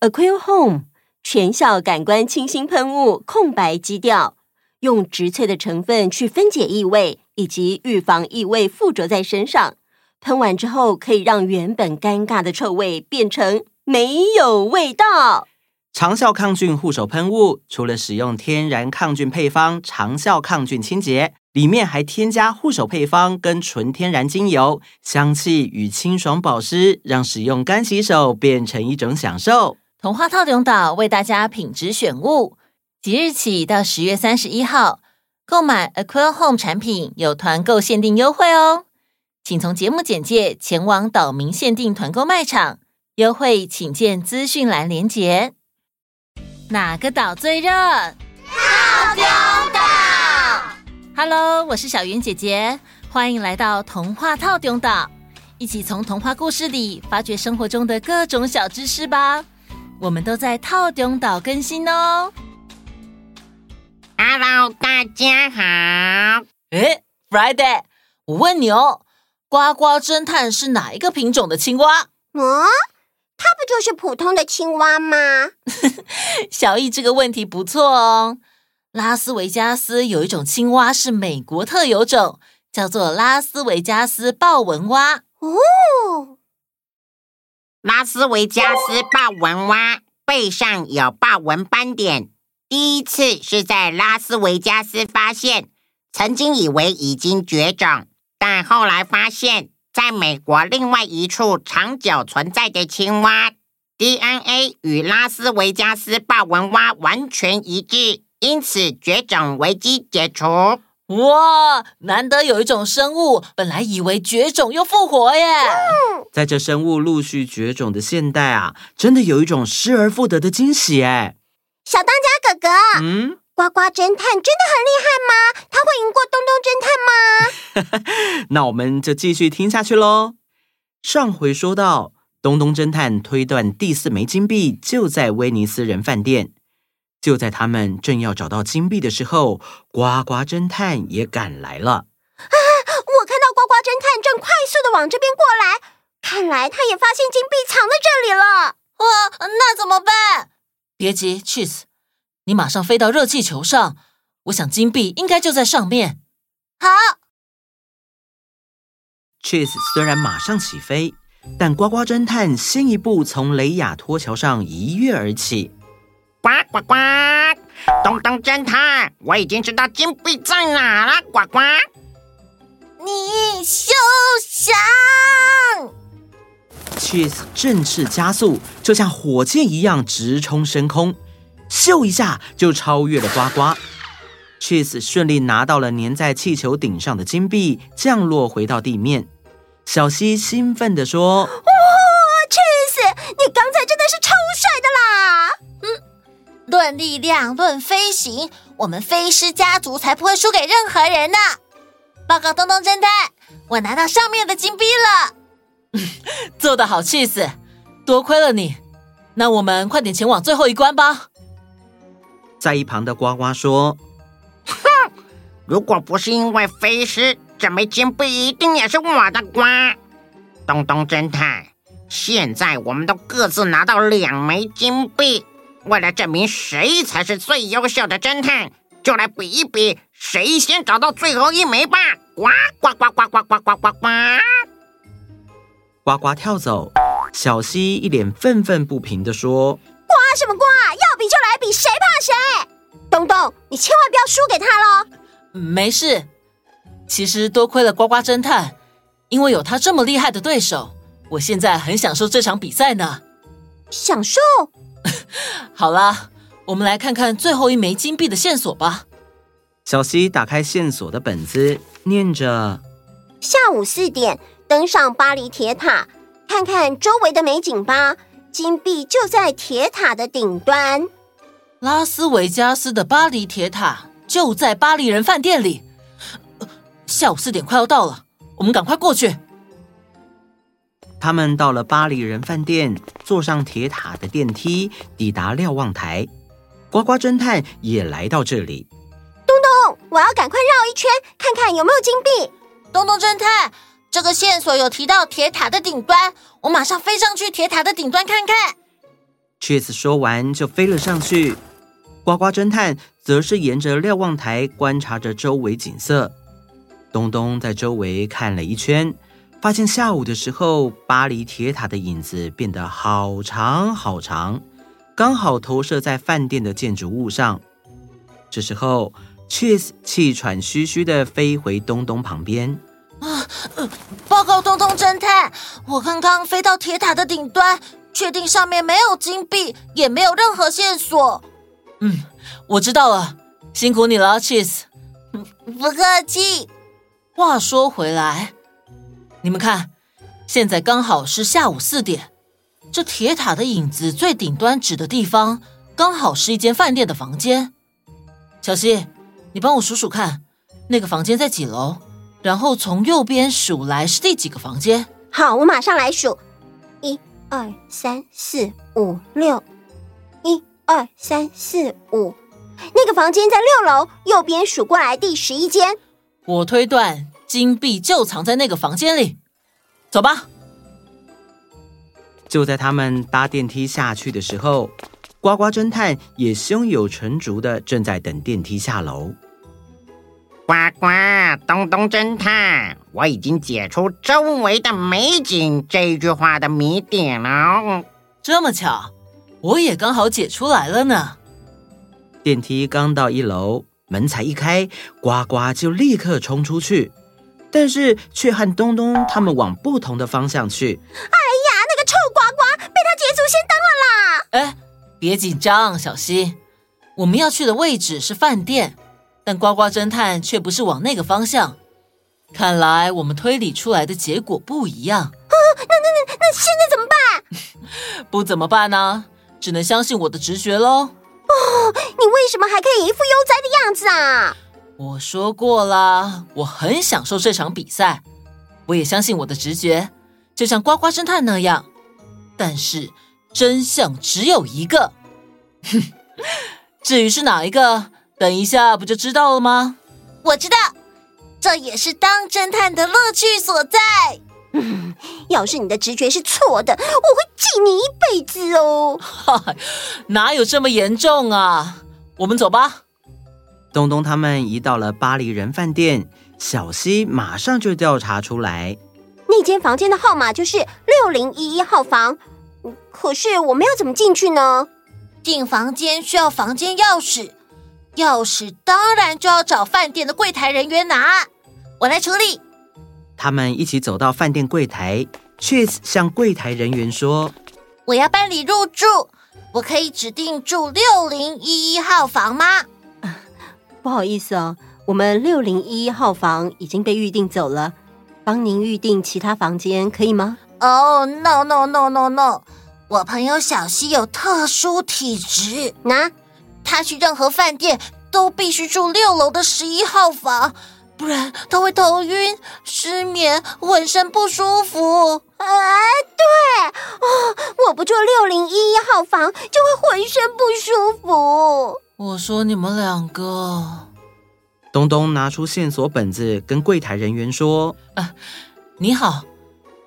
Aquil Home 全效感官清新喷雾，空白基调，用植萃的成分去分解异味，以及预防异味附着在身上。喷完之后，可以让原本尴尬的臭味变成没有味道。长效抗菌护手喷雾，除了使用天然抗菌配方，长效抗菌清洁，里面还添加护手配方跟纯天然精油，香气与清爽保湿，让使用干洗手变成一种享受。童话透中岛为大家品质选物，即日起到十月三十一号，购买 Aquil Home 产品有团购限定优惠哦，请从节目简介前往岛民限定团购卖场，优惠请见资讯栏连结。哪个岛最热？透中岛。Hello，我是小云姐姐，欢迎来到童话透中岛，一起从童话故事里发掘生活中的各种小知识吧。我们都在套中岛更新哦。Hello，大家好。诶，Friday，我问你哦，呱呱侦探是哪一个品种的青蛙？嗯。它不就是普通的青蛙吗？小易这个问题不错哦。拉斯维加斯有一种青蛙是美国特有种，叫做拉斯维加斯豹纹蛙。哦，拉斯维加斯豹纹蛙背上有豹纹斑点，第一次是在拉斯维加斯发现，曾经以为已经绝种，但后来发现。在美国另外一处长久存在的青蛙 DNA 与拉斯维加斯豹纹蛙完全一致，因此绝种危机解除。哇，难得有一种生物，本来以为绝种又复活耶！在这生物陆续绝种的现代啊，真的有一种失而复得的惊喜哎！小当家哥哥，嗯。呱呱侦探真的很厉害吗？他会赢过东东侦探吗？那我们就继续听下去喽。上回说到，东东侦探推断第四枚金币就在威尼斯人饭店。就在他们正要找到金币的时候，呱呱侦探也赶来了。啊！我看到呱呱侦探正快速的往这边过来，看来他也发现金币藏在这里了。哇，那怎么办？别急，Cheese。你马上飞到热气球上，我想金币应该就在上面。好，Cheese 虽然马上起飞，但呱呱侦探先一步从雷雅托桥上一跃而起。呱呱呱！东东侦探，我已经知道金币在哪了。呱呱！你休想！Cheese 振翅加速，就像火箭一样直冲升空。咻一下就超越了呱呱，Cheese 顺利拿到了粘在气球顶上的金币，降落回到地面。小希兴奋地说：“哇，Cheese，你刚才真的是超论力量，论飞行，我们飞狮家族才不会输给任何人呢。报告东东侦探，我拿到上面的金币了。做得好，Cheese，多亏了你。那我们快点前往最后一关吧。”在一旁的呱呱说：“哼，如果不是因为飞狮，这枚金币一定也是我的呱。东东侦探，现在我们都各自拿到两枚金币，为了证明谁才是最优秀的侦探，就来比一比谁先找到最后一枚吧！呱呱呱呱呱呱呱呱呱！呱呱跳走，小溪一脸愤愤不平的说。”呱什么呱？要比就来比，谁怕谁？东东，你千万不要输给他喽！没事，其实多亏了呱呱侦探，因为有他这么厉害的对手，我现在很享受这场比赛呢。享受？好啦，我们来看看最后一枚金币的线索吧。小希打开线索的本子，念着：下午四点登上巴黎铁塔，看看周围的美景吧。金币就在铁塔的顶端。拉斯维加斯的巴黎铁塔就在巴黎人饭店里。下午四点快要到了，我们赶快过去。他们到了巴黎人饭店，坐上铁塔的电梯，抵达瞭望台。呱呱侦探也来到这里。东东，我要赶快绕一圈，看看有没有金币。东东侦探。这个线索有提到铁塔的顶端，我马上飞上去铁塔的顶端看看。Cheese 说完就飞了上去，呱呱侦探则是沿着瞭望台观察着周围景色。东东在周围看了一圈，发现下午的时候，巴黎铁塔的影子变得好长好长，刚好投射在饭店的建筑物上。这时候，Cheese 气喘吁吁地飞回东东旁边。啊，报告东东侦探，我刚刚飞到铁塔的顶端。确定上面没有金币，也没有任何线索。嗯，我知道了，辛苦你了，Cheese。不客气。话说回来，你们看，现在刚好是下午四点，这铁塔的影子最顶端指的地方，刚好是一间饭店的房间。小希，你帮我数数看，那个房间在几楼？然后从右边数来是第几个房间？好，我马上来数。一二三四五六，一二三四五，那个房间在六楼，右边数过来第十一间。我推断金币就藏在那个房间里，走吧。就在他们搭电梯下去的时候，呱呱侦探也胸有成竹的正在等电梯下楼。呱呱，东东侦探，我已经解出周围的美景这句话的谜点了。这么巧，我也刚好解出来了呢。电梯刚到一楼，门才一开，呱呱就立刻冲出去，但是却和东东他们往不同的方向去。哎呀，那个臭呱呱被他捷足先登了啦！哎，别紧张，小希，我们要去的位置是饭店。但呱呱侦探却不是往那个方向，看来我们推理出来的结果不一样。啊，那那那那现在怎么办？不怎么办呢？只能相信我的直觉喽。哦，你为什么还可以一副悠哉的样子啊？我说过了，我很享受这场比赛。我也相信我的直觉，就像呱呱侦探那样。但是真相只有一个。哼，至于是哪一个？等一下，不就知道了吗？我知道，这也是当侦探的乐趣所在。嗯，要是你的直觉是错的，我会记你一辈子哦。哈，哪有这么严重啊？我们走吧。东东他们一到了巴黎人饭店，小西马上就调查出来，那间房间的号码就是六零一一号房。可是我们要怎么进去呢？进房间需要房间钥匙。钥匙当然就要找饭店的柜台人员拿，我来处理。他们一起走到饭店柜台，Cheese 向柜台人员说：“我要办理入住，我可以指定住六零一一号房吗？”不好意思哦，我们六零一一号房已经被预定走了，帮您预定其他房间可以吗？哦、oh，no no no no no，我朋友小西有特殊体质，那。他去任何饭店都必须住六楼的十一号房，不然他会头晕、失眠、浑身不舒服。哎，对，哦，我不住六零一一号房就会浑身不舒服。我说你们两个，东东拿出线索本子跟柜台人员说：“啊，你好，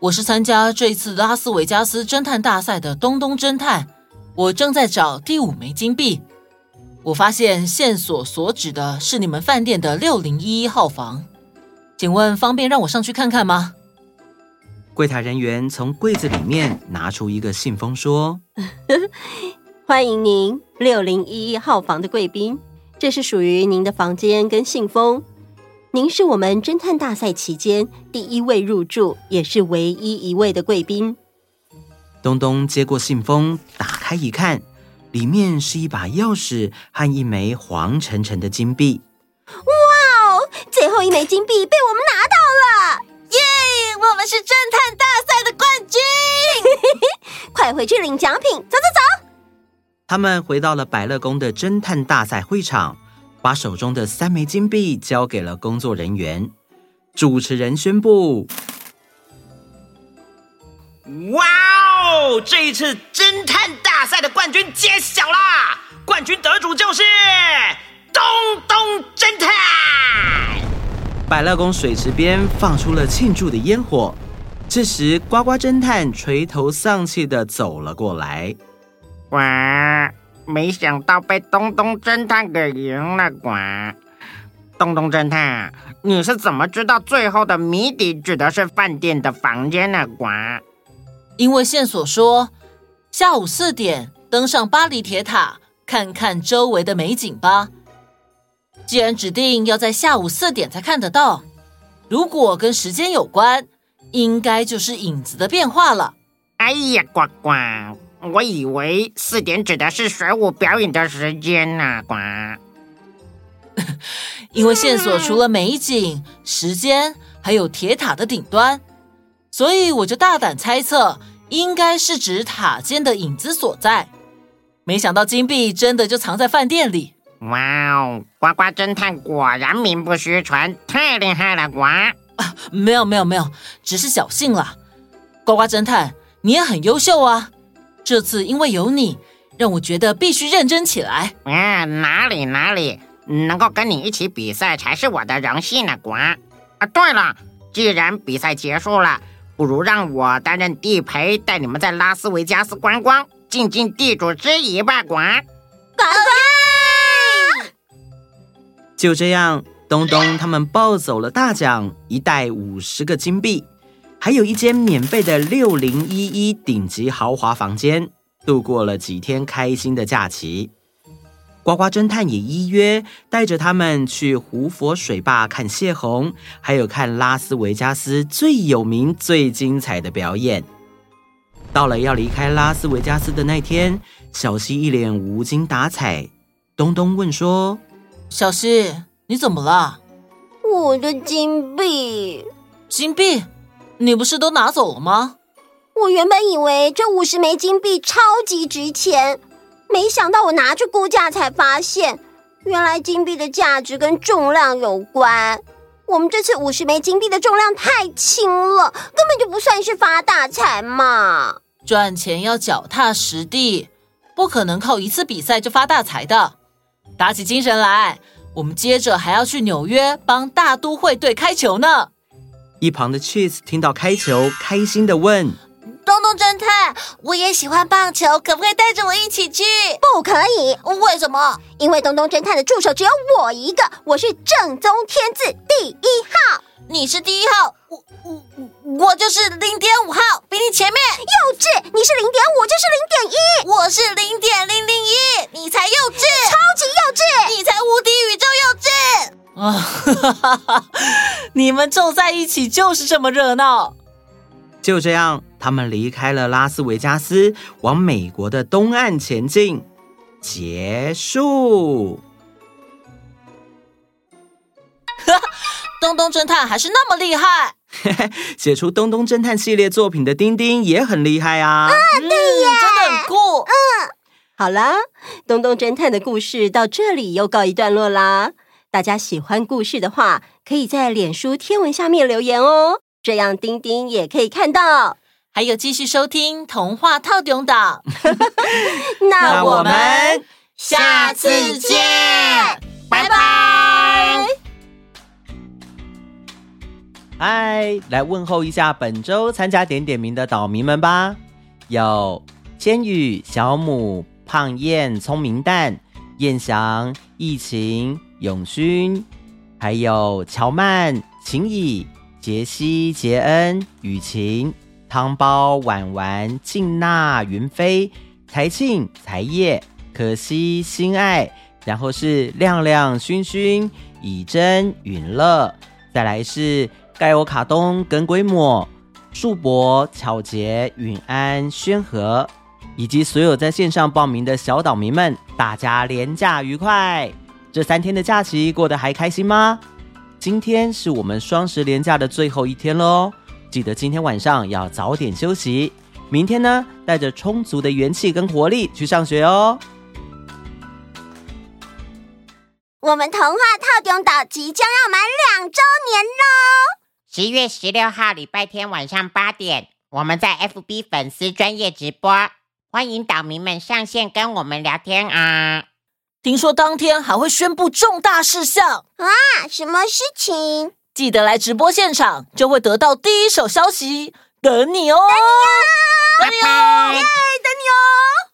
我是参加这次拉斯维加斯侦探大赛的东东侦探，我正在找第五枚金币。”我发现线索所指的是你们饭店的六零一一号房，请问方便让我上去看看吗？柜台人员从柜子里面拿出一个信封，说：“ 欢迎您六零一一号房的贵宾，这是属于您的房间跟信封。您是我们侦探大赛期间第一位入住，也是唯一一位的贵宾。”东东接过信封，打开一看。里面是一把钥匙和一枚黄澄澄的金币。哇哦！最后一枚金币被我们拿到了！耶！我们是侦探大赛的冠军！快回去领奖品！走走走！他们回到了百乐宫的侦探大赛会场，把手中的三枚金币交给了工作人员。主持人宣布：哇哦！这一次侦探大赛的冠军揭晓啦！冠军得主就是东东侦探。百乐宫水池边放出了庆祝的烟火。这时，呱呱侦探垂头丧气的走了过来。呱，没想到被东东侦探给赢了，呱。东东侦探，你是怎么知道最后的谜底指的是饭店的房间呢？呱，因为线索说下午四点登上巴黎铁塔，看看周围的美景吧。既然指定要在下午四点才看得到，如果跟时间有关，应该就是影子的变化了。哎呀，呱呱，我以为四点指的是水舞表演的时间呢，呱。因为线索除了美景、时间，还有铁塔的顶端，所以我就大胆猜测，应该是指塔尖的影子所在。没想到金币真的就藏在饭店里。哇哦，呱呱侦探果然名不虚传，太厉害了，呱！啊，没有没有没有，只是侥幸了。呱呱侦探，你也很优秀啊！这次因为有你，让我觉得必须认真起来。啊，哪里哪里。能够跟你一起比赛才是我的荣幸呢，呱！啊，对了，既然比赛结束了，不如让我担任地陪，带你们在拉斯维加斯观光，尽尽地主之谊吧，呱！呱呱！就这样，东东他们抱走了大奖，一袋五十个金币，还有一间免费的六零一一顶级豪华房间，度过了几天开心的假期。呱呱侦探也依约带着他们去胡佛水坝看泄洪，还有看拉斯维加斯最有名、最精彩的表演。到了要离开拉斯维加斯的那天，小西一脸无精打采。东东问说：“小西，你怎么了？”“我的金币。”“金币？你不是都拿走了吗？”“我原本以为这五十枚金币超级值钱。”没想到我拿去估价才发现，原来金币的价值跟重量有关。我们这次五十枚金币的重量太轻了，根本就不算是发大财嘛。赚钱要脚踏实地，不可能靠一次比赛就发大财的。打起精神来，我们接着还要去纽约帮大都会队开球呢。一旁的 Cheese 听到开球，开心的问。东东侦探，我也喜欢棒球，可不可以带着我一起去？不可以，为什么？因为东东侦探的助手只有我一个，我是正宗天字第一号，你是第一号，我我我就是零点五号，比你前面。幼稚，你是零点五，就是零点一，我是零点零零一，你才幼稚，超级幼稚，你才无敌宇宙幼稚。啊哈哈哈哈！你们凑在一起就是这么热闹。就这样，他们离开了拉斯维加斯，往美国的东岸前进。结束。东东侦探还是那么厉害，写出东东侦探系列作品的丁丁也很厉害啊！啊，对呀，嗯，真的很酷。嗯，好啦，东东侦探的故事到这里又告一段落啦。大家喜欢故事的话，可以在脸书贴文下面留言哦。这样丁丁也可以看到，还有继续收听童话套中岛。那我们下次见，拜拜。嗨，来问候一下本周参加点点名的岛民们吧。有千羽、小母、胖燕、聪明蛋、燕翔、疫情、永勋，还有乔曼、秦乙。杰西、杰恩、雨晴、汤包、婉婉、静娜、云飞、才庆、才叶、可惜、心爱，然后是亮亮、勋勋、以真、允乐，再来是盖欧卡东跟龟抹、树博、巧杰、允安、宣和，以及所有在线上报名的小岛民们，大家连假愉快！这三天的假期过得还开心吗？今天是我们双十连假的最后一天喽，记得今天晚上要早点休息。明天呢，带着充足的元气跟活力去上学哦。我们童话透中岛即将要满两周年喽！十一月十六号礼拜天晚上八点，我们在 FB 粉丝专业直播，欢迎岛民们上线跟我们聊天啊！听说当天还会宣布重大事项啊！什么事情？记得来直播现场，就会得到第一手消息。等你哦！等你哦！等你哦！耶！等你哦！